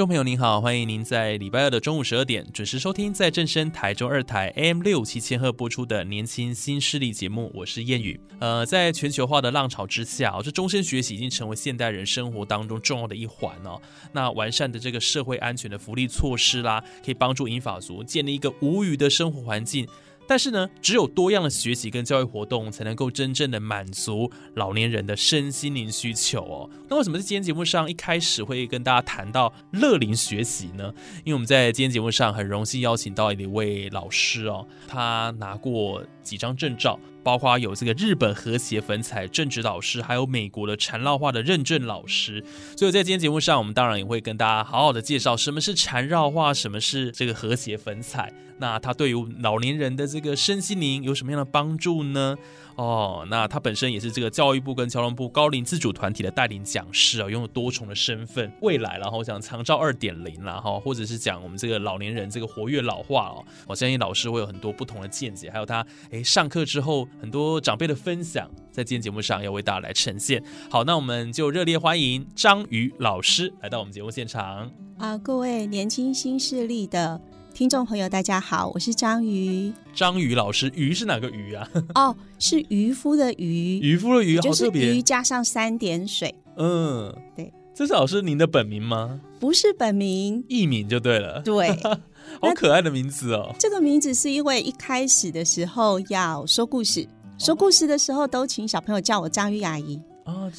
众朋友您好，欢迎您在礼拜二的中午十二点准时收听在正声台中二台 AM 六七千赫播出的年轻新势力节目，我是燕语。呃，在全球化的浪潮之下，这终身学习已经成为现代人生活当中重要的一环哦。那完善的这个社会安全的福利措施啦，可以帮助英法族建立一个无语的生活环境。但是呢，只有多样的学习跟教育活动，才能够真正的满足老年人的身心灵需求哦。那为什么在今天节目上一开始会跟大家谈到乐龄学习呢？因为我们在今天节目上很荣幸邀请到一位老师哦，他拿过几张证照。包括有这个日本和谐粉彩政治老师，还有美国的缠绕画的认证老师，所以在今天节目上，我们当然也会跟大家好好的介绍什么是缠绕画，什么是这个和谐粉彩，那它对于老年人的这个身心灵有什么样的帮助呢？哦，那他本身也是这个教育部跟交通部高龄自主团体的带领讲师啊，拥有多重的身份。未来，然后讲长照二点零啦，哈，或者是讲我们这个老年人这个活跃老化哦，我相信老师会有很多不同的见解，还有他哎上课之后很多长辈的分享，在今天节目上要为大家来呈现。好，那我们就热烈欢迎张宇老师来到我们节目现场啊，各位年轻新势力的。听众朋友，大家好，我是章鱼。章鱼老师，鱼是哪个鱼啊？哦，是渔夫的渔。渔夫的渔，好特别。鱼加上三点水。嗯，对。这是老师您的本名吗？不是本名，艺名就对了。对，好可爱的名字哦。这个名字是因为一开始的时候要说故事，说故事的时候都请小朋友叫我章鱼阿姨。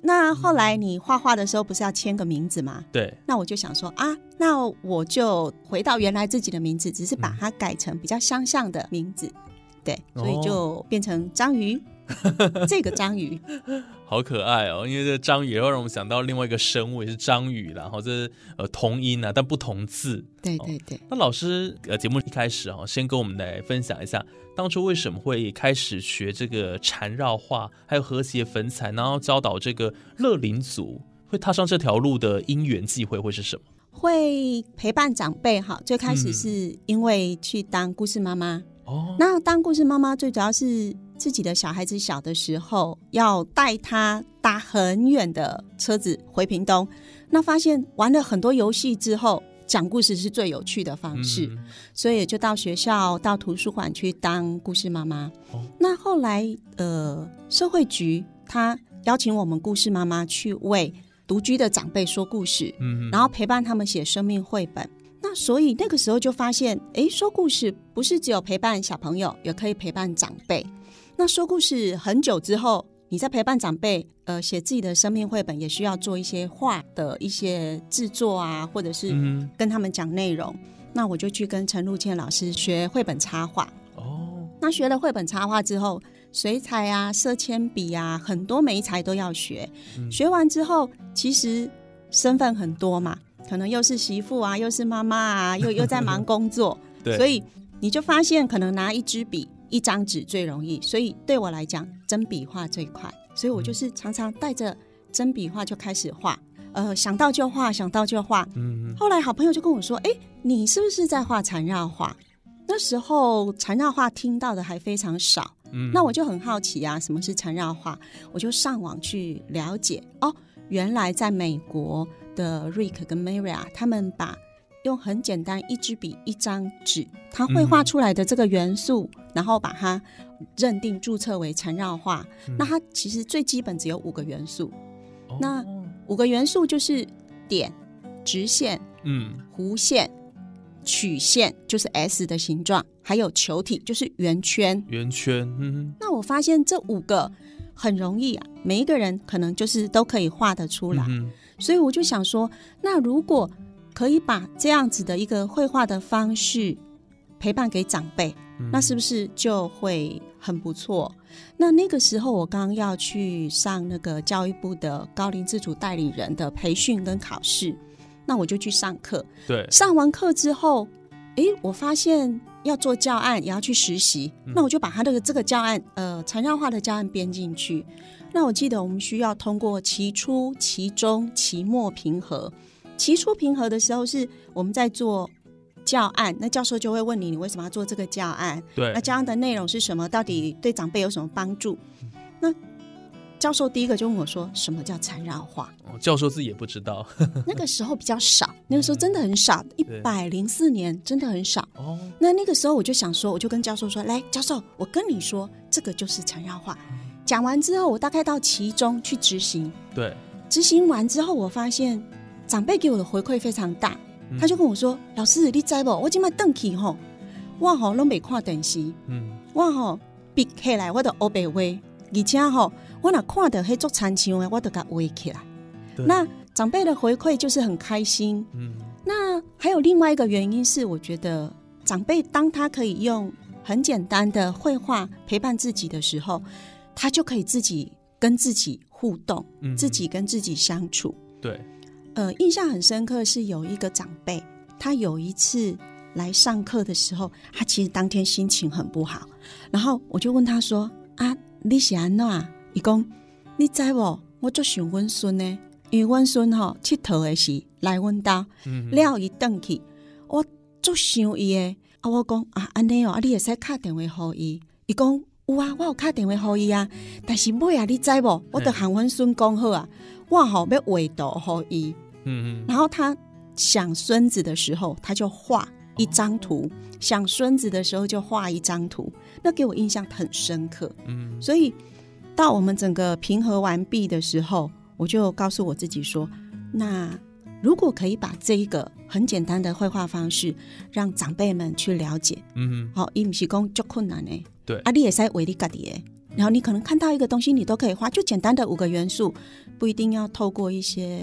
那后来你画画的时候不是要签个名字吗？对。那我就想说啊，那我就回到原来自己的名字，只是把它改成比较相像的名字，对，所以就变成章鱼。这个章鱼好可爱哦，因为这章鱼会让我们想到另外一个生物，也是章鱼，然后这呃同音啊，但不同字。对对对。那老师呃，节目一开始哦，先跟我们来分享一下，当初为什么会开始学这个缠绕画，还有和谐粉彩，然后教导这个乐龄族，会踏上这条路的因缘际会会是什么？会陪伴长辈哈，最开始是因为去当故事妈妈。哦。那当故事妈妈最主要是。自己的小孩子小的时候，要带他搭很远的车子回屏东，那发现玩了很多游戏之后，讲故事是最有趣的方式，所以就到学校、到图书馆去当故事妈妈。那后来，呃，社会局他邀请我们故事妈妈去为独居的长辈说故事，嗯，然后陪伴他们写生命绘本。那所以那个时候就发现，哎，说故事不是只有陪伴小朋友，也可以陪伴长辈。那说故事很久之后，你在陪伴长辈，呃，写自己的生命绘本，也需要做一些画的一些制作啊，或者是跟他们讲内容。那我就去跟陈露倩老师学绘本插画。哦，那学了绘本插画之后，水彩啊、色铅笔啊，很多媒材都要学。学完之后，其实身份很多嘛，可能又是媳妇啊，又是妈妈啊，又又在忙工作，所以你就发现，可能拿一支笔。一张纸最容易，所以对我来讲，真笔画最快。所以我就是常常带着真笔画就开始画，呃，想到就画，想到就画。嗯。后来好朋友就跟我说：“哎，你是不是在画缠绕画？”那时候缠绕画听到的还非常少。嗯。那我就很好奇啊，什么是缠绕画？我就上网去了解。哦，原来在美国的 Rick 跟 Maria 他们把。用很简单一支笔一张纸，他绘画出来的这个元素，然后把它认定注册为缠绕画。那它其实最基本只有五个元素。那五个元素就是点、直线、嗯、弧线、曲线，就是 S 的形状，还有球体，就是圆圈。圆圈。嗯。那我发现这五个很容易啊，每一个人可能就是都可以画得出来。所以我就想说，那如果可以把这样子的一个绘画的方式陪伴给长辈，那是不是就会很不错？那那个时候我刚要去上那个教育部的高龄自主代理人的培训跟考试，那我就去上课。对，上完课之后，诶，我发现要做教案，也要去实习，那我就把他的这个教案，呃，缠绕画的教案编进去。那我记得我们需要通过期初、期中、期末评核。期初平和的时候是我们在做。教案，那教授就会问你，你为什么要做这个教案？对，那教案的内容是什么？到底对长辈有什么帮助？那教授第一个就问我说：“什么叫缠绕画？”教授自己也不知道，那个时候比较少，那个时候真的很少，一百零四年真的很少。哦，那那个时候我就想说，我就跟教授说：“来，教授，我跟你说，这个就是缠绕画。”讲完之后，我大概到其中去执行。对，执行完之后，我发现长辈给我的回馈非常大。他就跟我说：“老师，你知不？我今麦登起吼，我吼拢没看电视，嗯，我吼闭起来我都黑白画，而且吼我若看到黑做残像的，我都甲画起来。那长辈的回馈就是很开心。嗯，那还有另外一个原因是，我觉得长辈当他可以用很简单的绘画陪伴自己的时候，他就可以自己跟自己互动，自己跟自己相处。对。”呃，印象很深刻是有一个长辈，他有一次来上课的时候，他其实当天心情很不好。然后我就问他说：“啊，你是安怎？伊讲你知无？我就想阮孙呢，因为阮孙吼佚佗的时来阮家，了伊顿去，我就想伊的。啊，我讲啊，安尼哦，啊，你会使打电话给伊。伊讲有啊，我有打电话给伊啊。但是尾啊，你知无？我得喊阮孙讲好啊。”画好要围读后一，嗯嗯，然后他想孙子的时候，他就画一张图；想孙子的时候就画一张图，那给我印象很深刻。嗯，所以到我们整个平和完毕的时候，我就告诉我自己说：那如果可以把这一个很简单的绘画方式，让长辈们去了解，嗯好，伊唔是讲足困难的，对，啊，你也使为你家己的。然后你可能看到一个东西，你都可以画，就简单的五个元素，不一定要透过一些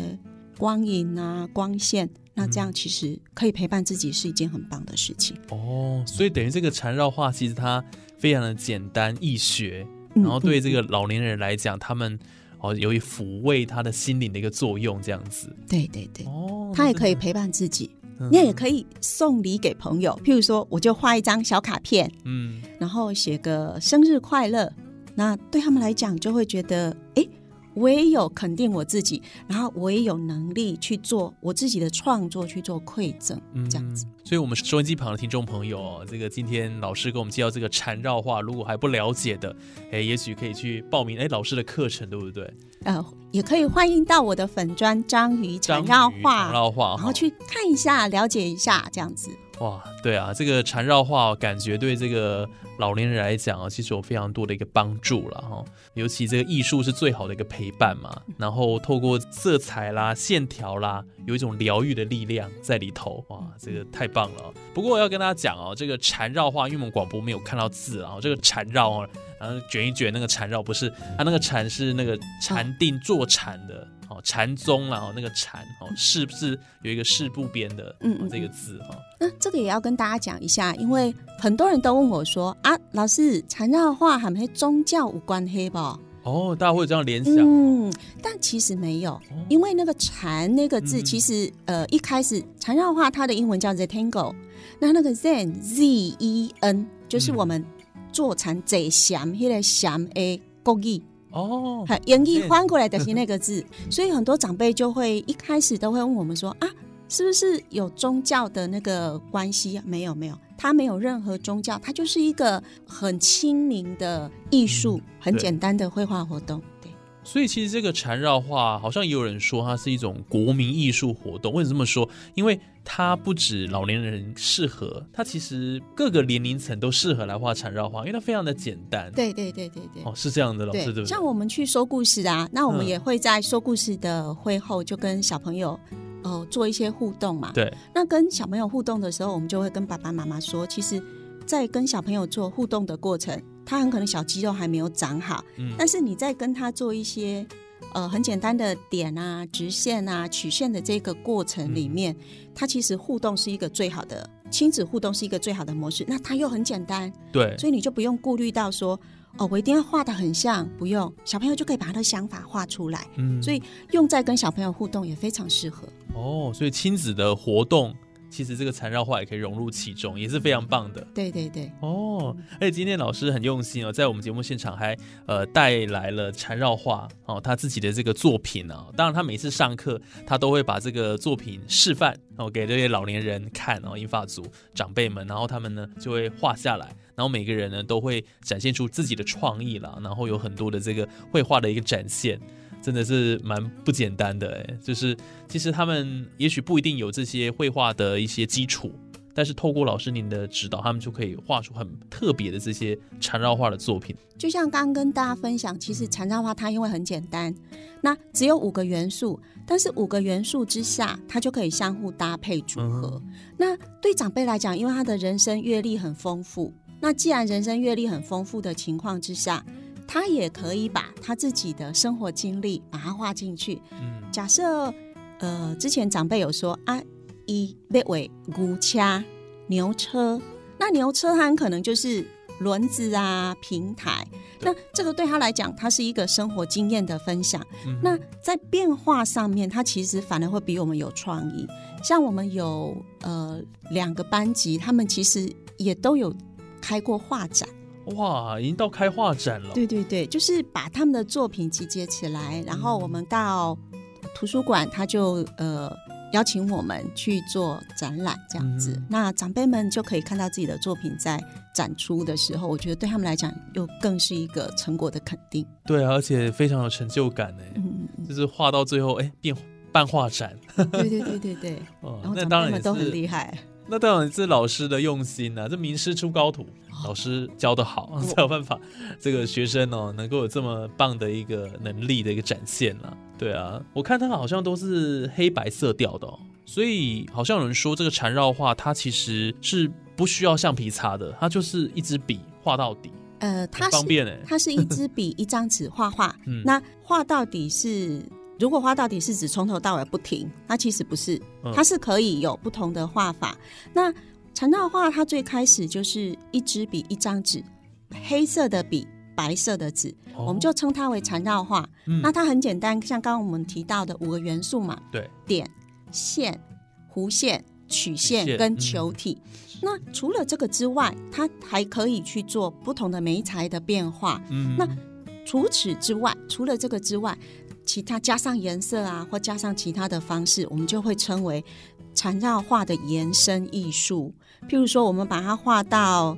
光影啊、光线，那这样其实可以陪伴自己是一件很棒的事情。哦，所以等于这个缠绕画其实它非常的简单易学，然后对这个老年人来讲，他们哦有一抚慰他的心灵的一个作用，这样子。对对对，哦，他也可以陪伴自己，你也可以送礼给朋友，譬如说，我就画一张小卡片，嗯，然后写个生日快乐。那对他们来讲，就会觉得，哎，我也有肯定我自己，然后我也有能力去做我自己的创作，去做馈赠，这样子。所以，我们收音机旁的听众朋友，这个今天老师给我们介绍这个缠绕画，如果还不了解的，哎，也许可以去报名哎老师的课程，对不对？呃，也可以欢迎到我的粉砖章鱼缠绕画，缠绕画，然后去看一下，了解一下，这样子。哇，对啊，这个缠绕画感觉对这个老年人来讲啊，其实有非常多的一个帮助了哈。尤其这个艺术是最好的一个陪伴嘛，然后透过色彩啦、线条啦，有一种疗愈的力量在里头。哇，这个太棒了。不过我要跟大家讲哦，这个缠绕画，因为我们广播没有看到字啊，这个缠绕啊，然后卷一卷那个缠绕，不是它那个缠是那个禅定坐禅的。哦，禅宗啦，哦，那个禅，哦，是不是有一个士部边的，嗯这个字哈？那这个也要跟大家讲一下，因为很多人都问我说啊，老师，禅绕画和宗教无关黑吧？哦，大家会这样联想，嗯，但其实没有，因为那个禅那个字，其实呃一开始禅绕画它的英文叫 Zentango，那那个 Zen Z E N 就是我们坐禅在禅，迄个禅的国语。哦，演绎翻过来的是那个字，所以很多长辈就会一开始都会问我们说啊，是不是有宗教的那个关系？没有，没有，它没有任何宗教，它就是一个很亲民的艺术，很简单的绘画活动。对，所以其实这个缠绕画好像也有人说它是一种国民艺术活动。为什么这么说？因为它不止老年人适合，它其实各个年龄层都适合来画缠绕画，因为它非常的简单。对对对对对，哦，是这样的，老师对不对？像我们去说故事啊，那我们也会在说故事的会后就跟小朋友哦做一些互动嘛。对，那跟小朋友互动的时候，我们就会跟爸爸妈妈说，其实，在跟小朋友做互动的过程，他很可能小肌肉还没有长好，嗯，但是你在跟他做一些呃很简单的点啊、直线啊、曲线的这个过程里面，它其实互动是一个最好的亲子互动是一个最好的模式。那他又很简单，对，所以你就不用顾虑到说哦，我一定要画的很像，不用，小朋友就可以把他的想法画出来。嗯所以用在跟小朋友互动也非常适合。哦，所以亲子的活动，其实这个缠绕画也可以融入其中，也是非常棒的。对对对，哦，而且今天老师很用心哦，在我们节目现场还呃带来了缠绕画哦，他自己的这个作品啊。当然，他每次上课他都会把这个作品示范哦给这些老年人看哦，英法族长辈们，然后他们呢就会画下来，然后每个人呢都会展现出自己的创意啦，然后有很多的这个绘画的一个展现。真的是蛮不简单的哎，就是其实他们也许不一定有这些绘画的一些基础，但是透过老师您的指导，他们就可以画出很特别的这些缠绕画的作品。就像刚刚跟大家分享，其实缠绕画它因为很简单，那只有五个元素，但是五个元素之下，它就可以相互搭配组合。那对长辈来讲，因为他的人生阅历很丰富，那既然人生阅历很丰富的情况之下，他也可以把他自己的生活经历把它画进去。嗯，假设呃，之前长辈有说啊，一被为牛车、牛车，那牛车它很可能就是轮子啊、平台。那这个对他来讲，它是一个生活经验的分享。嗯那在变化上面，他其实反而会比我们有创意。像我们有呃两个班级，他们其实也都有开过画展。哇，已经到开画展了。对对对，就是把他们的作品集结起来，然后我们到图书馆，他就呃邀请我们去做展览这样子。嗯那长辈们就可以看到自己的作品在展出的时候，我觉得对他们来讲又更是一个成果的肯定。对啊，而且非常有成就感呢，嗯，嗯嗯就是画到最后，哎，变办画展。对对对对对，那当然也辈们都很是，厉害。那当然是老师的用心呐、这名师出高徒，老师教的好，才有办法这个学生哦能够有这么棒的一个能力的一个展现啦。对啊，我看他好像都是黑白色调的、哦，所以好像有人说这个缠绕画它其实是不需要橡皮擦的，它就是一支笔画到底，呃，它是方便哎。它是一支笔一张纸画画，嗯那画到底是。如果画到底是指从头到尾不停，那其实不是，嗯它是可以有不同的画法。那缠绕画它最开始就是一支笔一张纸，黑色的笔，白色的纸，哦我们就称它为缠绕画。嗯那它很简单，像刚刚我们提到的五个元素嘛，对，点、线、弧线、曲曲线线跟球体。嗯那除了这个之外，它还可以去做不同的媒材的变化。嗯那除此之外，除了这个之外，其他加上颜色啊，或加上其他的方式，我们就会称为缠绕画的延伸艺术。譬如说，我们把它画到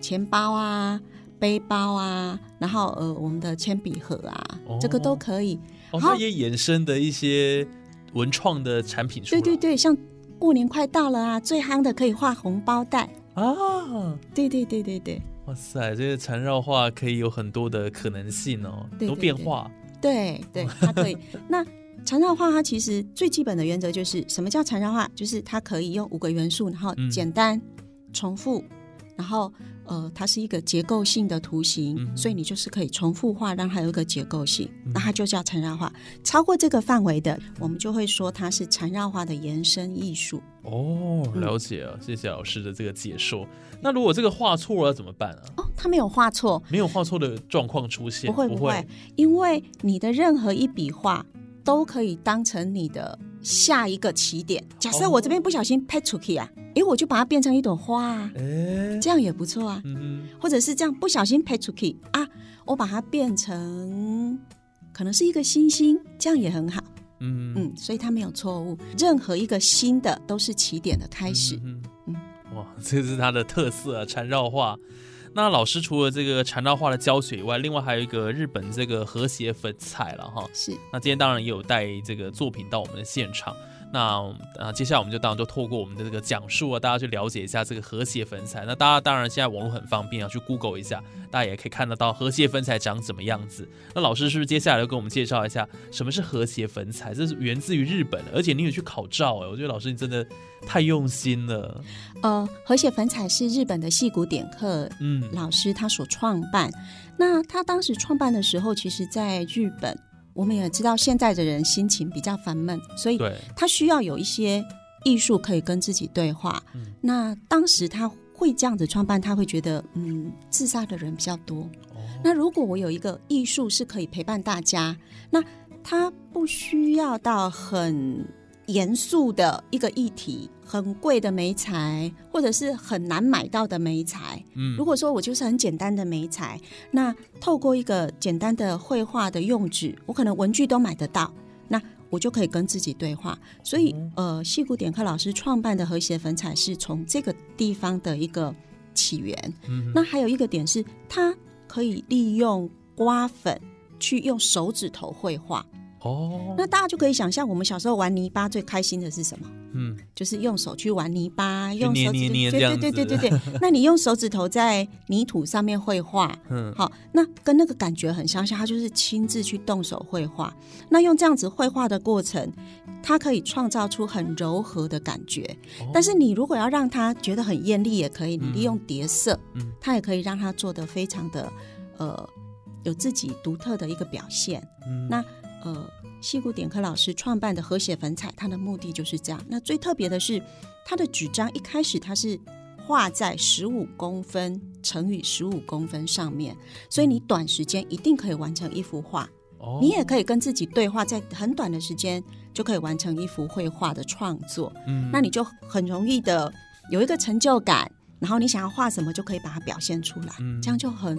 钱包啊、背包啊，然后呃，我们的铅笔盒啊，哦这个都可以。哦，好它也衍生的一些文创的产品出来。对对对，像过年快到了啊，最夯的可以画红包袋。啊，对对对对对哇塞，这个缠绕画可以有很多的可能性哦，多变化。对对，它可以。那缠绕画它其实最基本的原则就是，什么叫缠绕画？就是它可以用五个元素，然后嗯简单、重复，然后呃，它是一个结构性的图形，嗯所以你就是可以重复画，让它有一个结构性，嗯那它就叫缠绕画。超过这个范围的，我们就会说它是缠绕画的延伸艺术。哦，了解了，谢谢老师的这个解说。那如果这个画错了怎么办啊？哦，它没有画错，没有画错的状况出现，不会不不会，因为你的任何一笔画都可以当成你的下一个起点。假设我这边不小心拍出去啊，诶，我就把它变成一朵花啊，哎，这样也不错啊。嗯或者是这样不小心拍出去啊，我把它变成可能是一个星星，这样也很好。嗯嗯，所以它没有错误，任何一个新的都是起点的开始。嗯嗯哇，这是它的特色啊，缠绕画。那老师除了这个缠绕画的教学以外，另外还有一个日本这个和谐粉彩了哈。是那今天当然也有带这个作品到我们的现场。那啊，接下来我们就当然就透过我们的这个讲述啊，大家去了解一下这个和谐粉彩。那大家当然现在网络很方便啊，去 Google 一下，大家也可以看得到和谐粉彩长怎么样子。那老师是不是接下来要跟我们介绍一下什么是和谐粉彩？这是源自于日本的，而且你有去考照哎、我觉得老师你真的太用心了。呃，和谐粉彩是日本的戏骨点客嗯老师他所创办。那他当时创办的时候，其实在日本我们也知道现在的人心情比较烦闷，所以，他需要有一些艺术可以跟自己对话。那当时他会这样子创办，他会觉得，嗯，自杀的人比较多。那如果我有一个艺术是可以陪伴大家，那他不需要到很严肃的一个议题，很贵的媒材，或者是很难买到的媒材。嗯如果说我就是很简单的媒材，那透过一个简单的绘画的用纸，我可能文具都买得到，那我就可以跟自己对话。所以，呃，戏骨点课老师创办的和谐粉彩是从这个地方的一个起源。嗯那还有一个点是，它可以利用刮粉去用手指头绘画。哦，那大家就可以想象，我们小时候玩泥巴最开心的是什么？嗯，就是用手去玩泥巴，用手指对对对对对对。那你用手指头在泥土上面绘画，嗯好，那跟那个感觉很相像，他就是亲自去动手绘画。那用这样子绘画的过程，它可以创造出很柔和的感觉。哦但是你如果要让他觉得很艳丽，也可以，你利用叠色，嗯它也可以让他做的非常的呃有自己独特的一个表现。嗯那呃，戏骨点科老师创办的和谐粉彩，它的目的就是这样。那最特别的是，它的纸张一开始它是画在十五公分乘以十五公分上面，所以你短时间一定可以完成一幅画。哦你也可以跟自己对话，在很短的时间就可以完成一幅绘画的创作。嗯那你就很容易的有一个成就感，然后你想要画什么就可以把它表现出来，嗯这样就很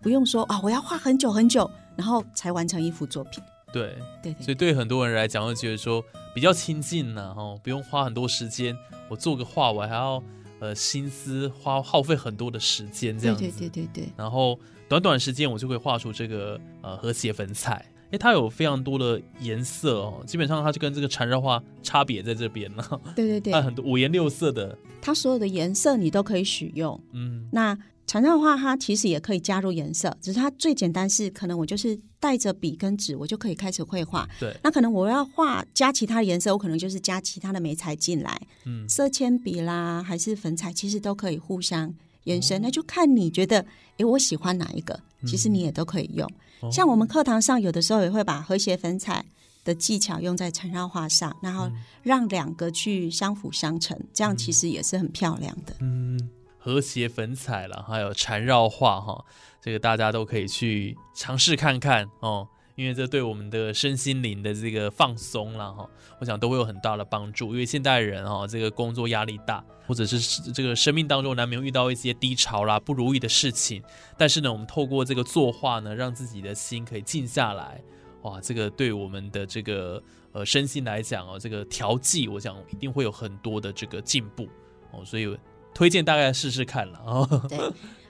不用说啊，我要画很久很久，然后才完成一幅作品。对，对对所以对。很多人来讲，会觉得说比较亲近呢，哦，不用花很多时间，我做个画，我还要呃心思花耗费很多的时间这对样子，对对对对，然后短短时间我就会画出这个呃和谐粉彩。哎，它有非常多的颜色哦，基本上它就跟这个缠绕画差别在这边了，对对对，它很多五颜六色的，它所有的颜色你都可以使用。嗯。那缠绕画它其实也可以加入颜色，只是它最简单是可能我就是带着笔跟纸，我就可以开始绘画。对，那可能我要画加其他颜色，我可能就是加其他的媒材进来，嗯色铅笔啦，还是粉彩，其实都可以互相延伸。那就看你觉得，诶，我喜欢哪一个，其实你也都可以用。哦像我们课堂上有的时候也会把和谐粉彩的技巧用在缠绕画上，然后让两个去相辅相成，这样其实也是很漂亮的。嗯，和谐粉彩了，还有缠绕画哈，这个大家都可以去尝试看看哦，因为这对我们的身心灵的这个放松啦哈，我想都会有很大的帮助。因为现代人哈，这个工作压力大，或者是这个生命当中难免遇到一些低潮啦、不如意的事情，但是呢，我们透过这个作画呢，让自己的心可以静下来，哇，这个对我们的这个呃身心来讲哦，这个调剂，我想一定会有很多的这个进步哦，所以推荐大概试试看了哦。对，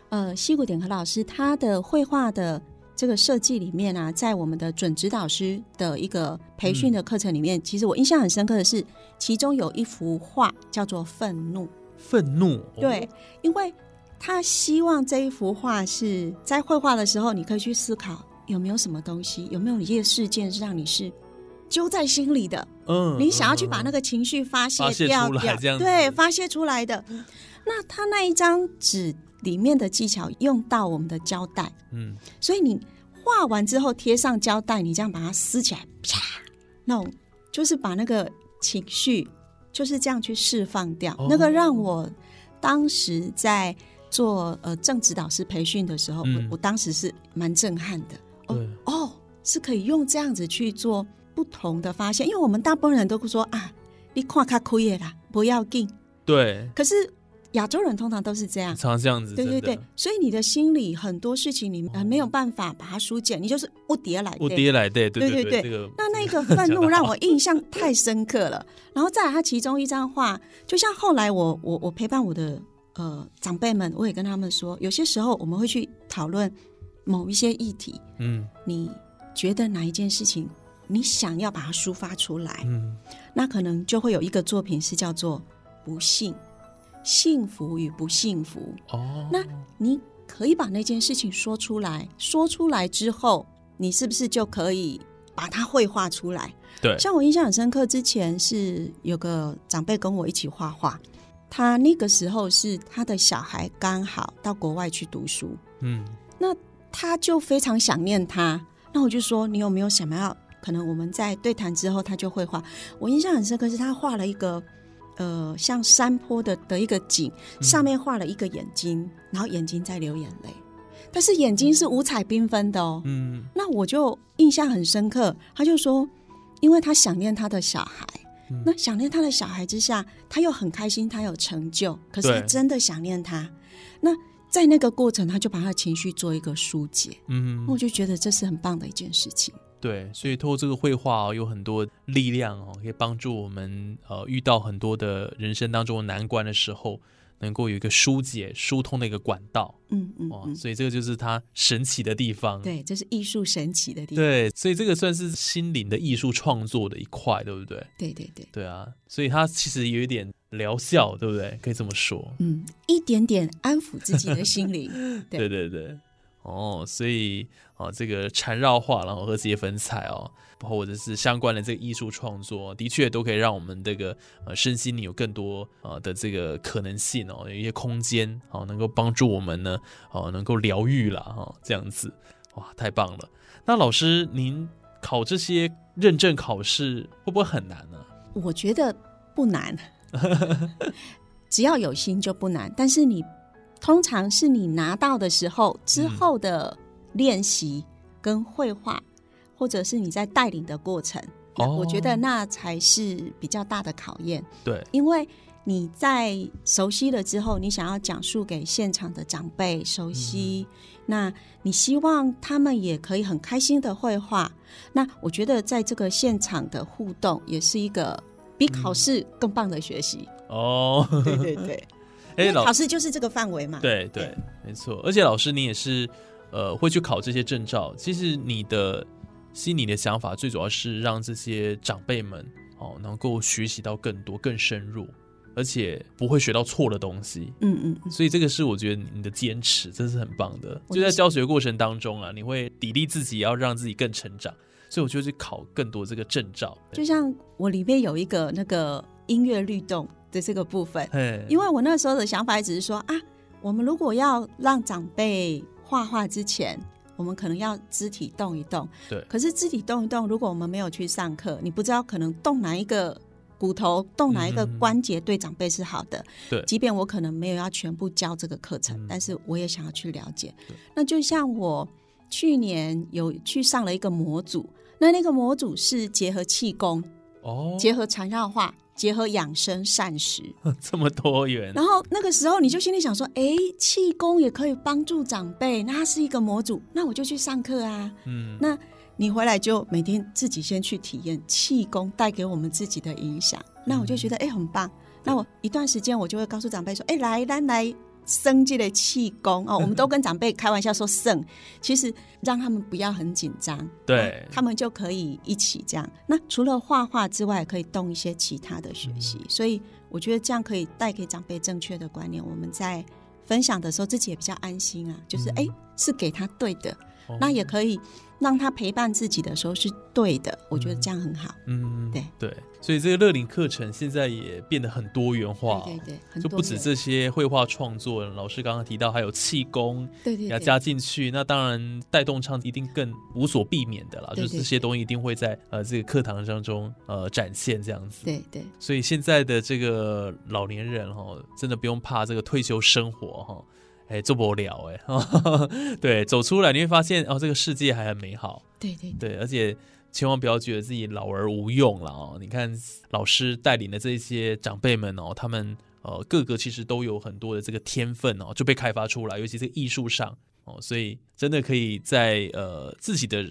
呃，西谷典和老师他的绘画的这个设计里面啊，在我们的准指导师的一个培训的课程里面，其实我印象很深刻的是，其中有一幅画叫做《愤怒》。愤怒，哦对，因为他希望这一幅画是在绘画的时候，你可以去思考有没有什么东西，有没有一些事件是让你是揪在心里的，嗯你想要去把那个情绪发泄掉掉，对，发泄出来的。那他那一张纸里面的技巧用到我们的胶带，嗯所以你画完之后贴上胶带，你这样把它撕起来，啪，那种就是把那个情绪就是这样去释放掉。哦那个让我当时在做呃正指导师培训的时候，嗯我我当时是蛮震撼的。哦哦，是可以用这样子去做不同的发现，因为我们大部分人都会说啊，你看卡亏耶啦，不要紧。对，可是亚洲人通常都是这样。常常这样子，对对对，，所以你的心里很多事情你呃没有办法把它疏解，你就是不叠来我对。爹来对对对那那个愤怒 让我印象太深刻了。然后再来，他其中一张画，就像后来我我我陪伴我的呃长辈们，我也跟他们说，有些时候我们会去讨论某一些议题，嗯。你觉得哪一件事情你想要把它抒发出来，嗯。那可能就会有一个作品是叫做不幸、幸福与不幸福。哦，那你可以把那件事情说出来，说出来之后，你是不是就可以把它绘画出来？对，像我印象很深刻，之前是有个长辈跟我一起画画，他那个时候是他的小孩刚好到国外去读书，嗯那他就非常想念他，那我就说，你有没有想要？可能我们在对谈之后，他就会画。我印象很深刻，是他画了一个呃，像山坡的的一个景，上面画了一个眼睛，然后眼睛在流眼泪，但是眼睛是五彩缤纷的哦。嗯，那我就印象很深刻。他就说，因为他想念他的小孩，那想念他的小孩之下，他又很开心，他有成就，可是他真的想念他。那在那个过程，他就把他的情绪做一个疏解。嗯，我就觉得这是很棒的一件事情。对，所以透过这个绘画哦，有很多力量哦，可以帮助我们呃遇到很多的人生当中的难关的时候，能够有一个疏解、疏通的一个管道。嗯嗯，哇，所以这个就是它神奇的地方。对，这是艺术神奇的地方。对，所以这个算是心灵的艺术创作的一块，对不对？对对对。对啊，所以它其实有一点疗效，对不对？可以这么说。嗯，一点点安抚自己的心灵。对 对对。哦，所以啊，这个缠绕画，然后和这些粉彩哦，包括或者是相关的这个艺术创作，的确都可以让我们这个呃身心里有更多呃的这个可能性哦，有一些空间哦，能够帮助我们呢哦，能够疗愈了哈，这样子哇，太棒了。那老师，您考这些认证考试会不会很难呢？我觉得不难，只要有心就不难，但是你。通常是你拿到的时候之后的练习跟绘画，或者是你在带领的过程，我觉得那才是比较大的考验。对，因为你在熟悉了之后，你想要讲述给现场的长辈熟悉，那你希望他们也可以很开心的绘画。那我觉得在这个现场的互动，也是一个比考试更棒的学习。哦，对对对。哎，考试就是这个范围嘛。对对，没错。而且老师，你也是呃会去考这些证照。其实你的心里的想法，最主要是让这些长辈们哦能够学习到更多、更深入，而且不会学到错的东西。嗯嗯。所以这个是我觉得你的坚持，真是很棒的。就在教学过程当中啊，你会砥砺自己，要让自己更成长。所以我就去考更多这个证照。就像我里面有一个那个音乐律动。的这个部分，因为我那时候的想法只是说啊，我们如果要让长辈画画之前，我们可能要肢体动一动。对。可是肢体动一动，如果我们没有去上课，你不知道可能动哪一个骨头、动哪一个关节对长辈是好的。对。即便我可能没有要全部教这个课程，但是我也想要去了解。那就像我去年有去上了一个模组，那那个模组是结合气功，哦，结合缠绕画。结合养生膳食，这么多元。然后那个时候你就心里想说：“哎，气功也可以帮助长辈，那它是一个模组，那我就去上课啊。”嗯，那你回来就每天自己先去体验气功带给我们自己的影响。那我就觉得哎很棒。那我一段时间我就会告诉长辈说：“哎，来来来。”生这的气功哦，我们都跟长辈开玩笑说肾，其实让他们不要很紧张，对，他们就可以一起这样。那除了画画之外，可以动一些其他的学习，所以我觉得这样可以带给长辈正确的观念。我们在分享的时候，自己也比较安心啊，就是哎，是给他对的，那也可以。让他陪伴自己的时候是对的，我觉得这样很好。嗯，对对，所以这个乐龄课程现在也变得很多元化，对对，就不止这些绘画创作。老师刚刚提到还有气功，对对，要加进去。那当然带动唱一定更无所避免的啦，就是这些东西一定会在呃这个课堂当中呃展现这样子。对对，所以现在的这个老年人哈，真的不用怕这个退休生活哈。哎，做不了哎，对，走出来你会发现哦，这个世界还很美好。对对对，而且千万不要觉得自己老而无用了哦。你看老师带领的这些长辈们哦，他们呃个个其实都有很多的这个天分哦，就被开发出来，尤其是艺术上哦，所以真的可以在呃自己的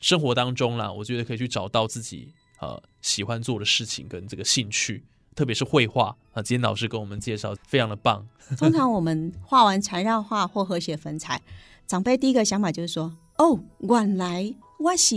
生活当中啦，我觉得可以去找到自己呃喜欢做的事情跟这个兴趣。特别是绘画啊，今天老师跟我们介绍，非常的棒。通常我们画完缠绕画或和谐粉彩，长辈第一个想法就是说：“哦，原来我是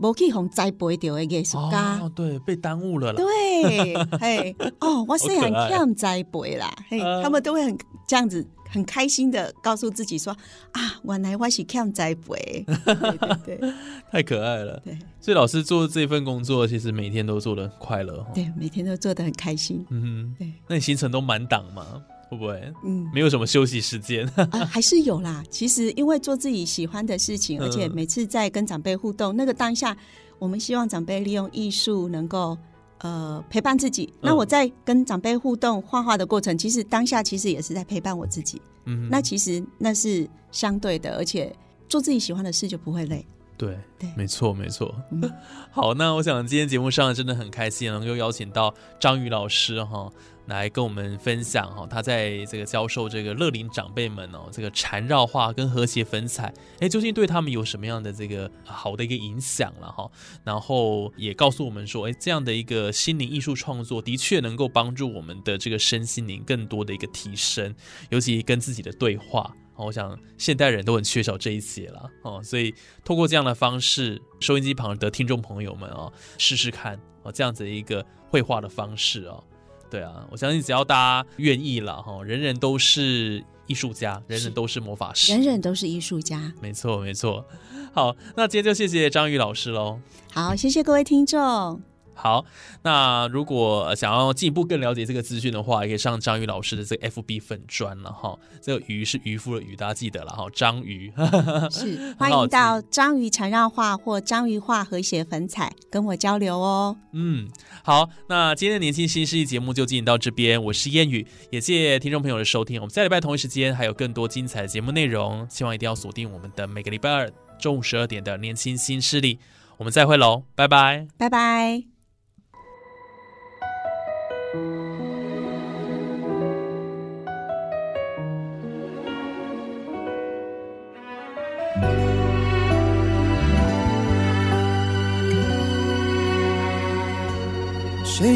无去红栽培掉的艺术家。”哦，对，被耽误了。对，嘿，哦，我虽然欠栽培啦，嘿，他们都会很这样子。很开心的告诉自己说啊，原来我是看栽培，对对，太可爱了。对，所以老师做这份工作，其实每天都做的很快乐对，每天都做的很开心。嗯，对。那你行程都满档吗？会不会？嗯，没有什么休息时间 啊，还是有啦。其实因为做自己喜欢的事情，而且每次在跟长辈互动，那个当下，我们希望长辈利用艺术能够呃陪伴自己。那我在跟长辈互动画画的过程，其实当下其实也是在陪伴我自己。嗯，那其实那是相对的，而且做自己喜欢的事就不会累。对，对没错，没错。好，那我想今天节目上真的很开心，能够邀请到张宇老师哈，来跟我们分享哈，他在这个教授这个乐龄长辈们哦，这个缠绕画跟和谐粉彩，哎，究竟对他们有什么样的这个好的一个影响了哈？然后也告诉我们说，哎，这样的一个心灵艺术创作的确能够帮助我们的这个身心灵更多的一个提升，尤其跟自己的对话。我想现代人都很缺少这一些了哦，所以透过这样的方式，收音机旁的听众朋友们哦，试试看哦，这样子一个绘画的方式哦，对啊，我相信只要大家愿意了哈，人人都是艺术家，人人都是魔法师，人人都是艺术家，没错没错。好，那今天就谢谢张宇老师喽。好，谢谢各位听众。好，那如果想要进一步更了解这个资讯的话，也可以上章鱼老师的这个 FB 粉砖了哈。这个鱼是渔夫的鱼，大家记得了哈。章鱼是 欢迎到章鱼缠绕画或章鱼画和谐粉彩跟我交流哦。嗯，好，那今天的年轻新势力节目就进行到这边，我是燕雨，也谢谢听众朋友的收听。我们下礼拜同一时间还有更多精彩的节目内容，希望一定要锁定我们的每个礼拜二中午十二点的年轻新势力。我们再会喽，拜拜，拜拜。谁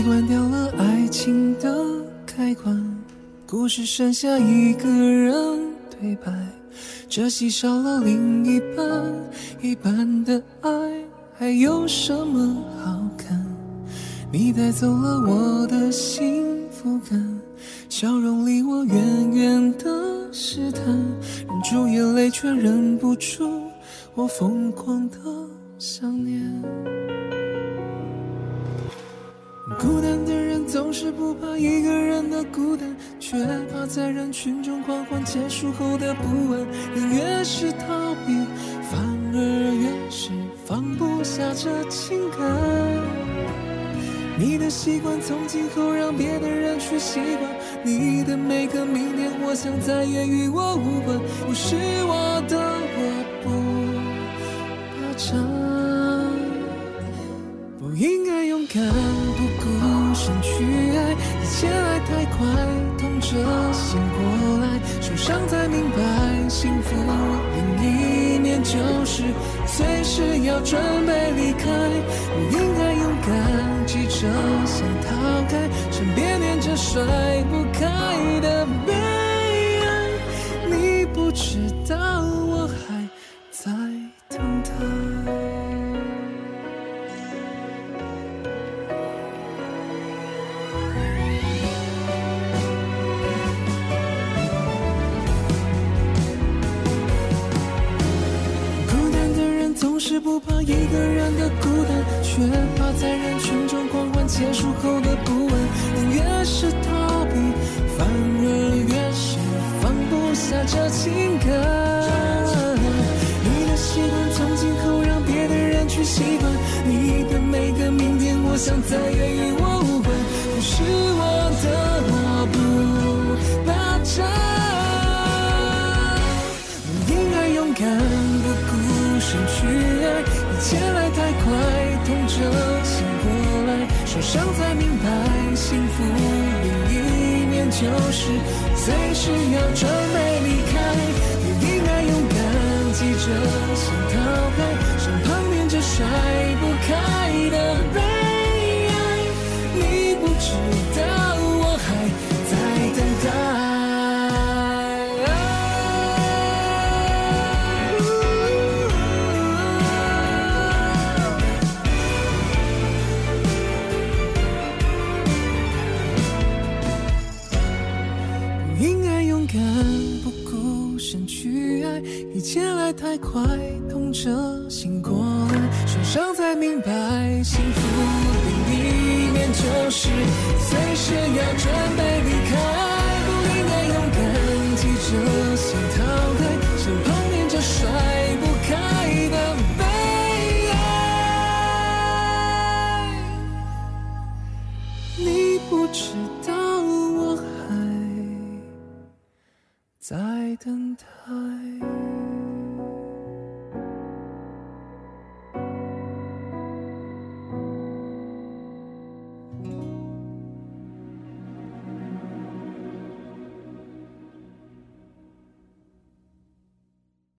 关掉了爱情的开关？故事剩下一个人对白，这戏少了另一半，一半的爱还有什么好？你带走了我的幸福感，笑容离我远远的试探，忍住眼泪却忍不住我疯狂的想念。孤单的人总是不怕一个人的孤单，却怕在人群中狂欢结束后的不安。人越是逃避，反而越是放不下这情感。你的习惯从今后让别的人去习惯，你的每个明天，我想再也与我无关。不是我的，我不怕长，不应该勇敢。不顾身去爱，一切来太快，痛着醒过来，受伤才明白，幸福另一面就是随时要准备离开。不应该勇敢，急着想逃开，身边念着甩不开的悲哀，你不知道我还在等待。不怕一个人的孤单，却怕在人结束后的不安。你越是逃避，反而越是放不下这情感。你的习惯从今后让别的人去习惯，你的每个明天，我想再也与我无关。不是我的，我不怕长。应该勇敢，不顾身去。切来太快，痛着心，受伤才明白，幸福另一面就是随时要准备离开。你应该勇敢，记着想逃开，身旁念着甩不开的快，痛着醒过来，受伤才明白，幸福另一面就是随时要准备离开，不应该。勇敢记着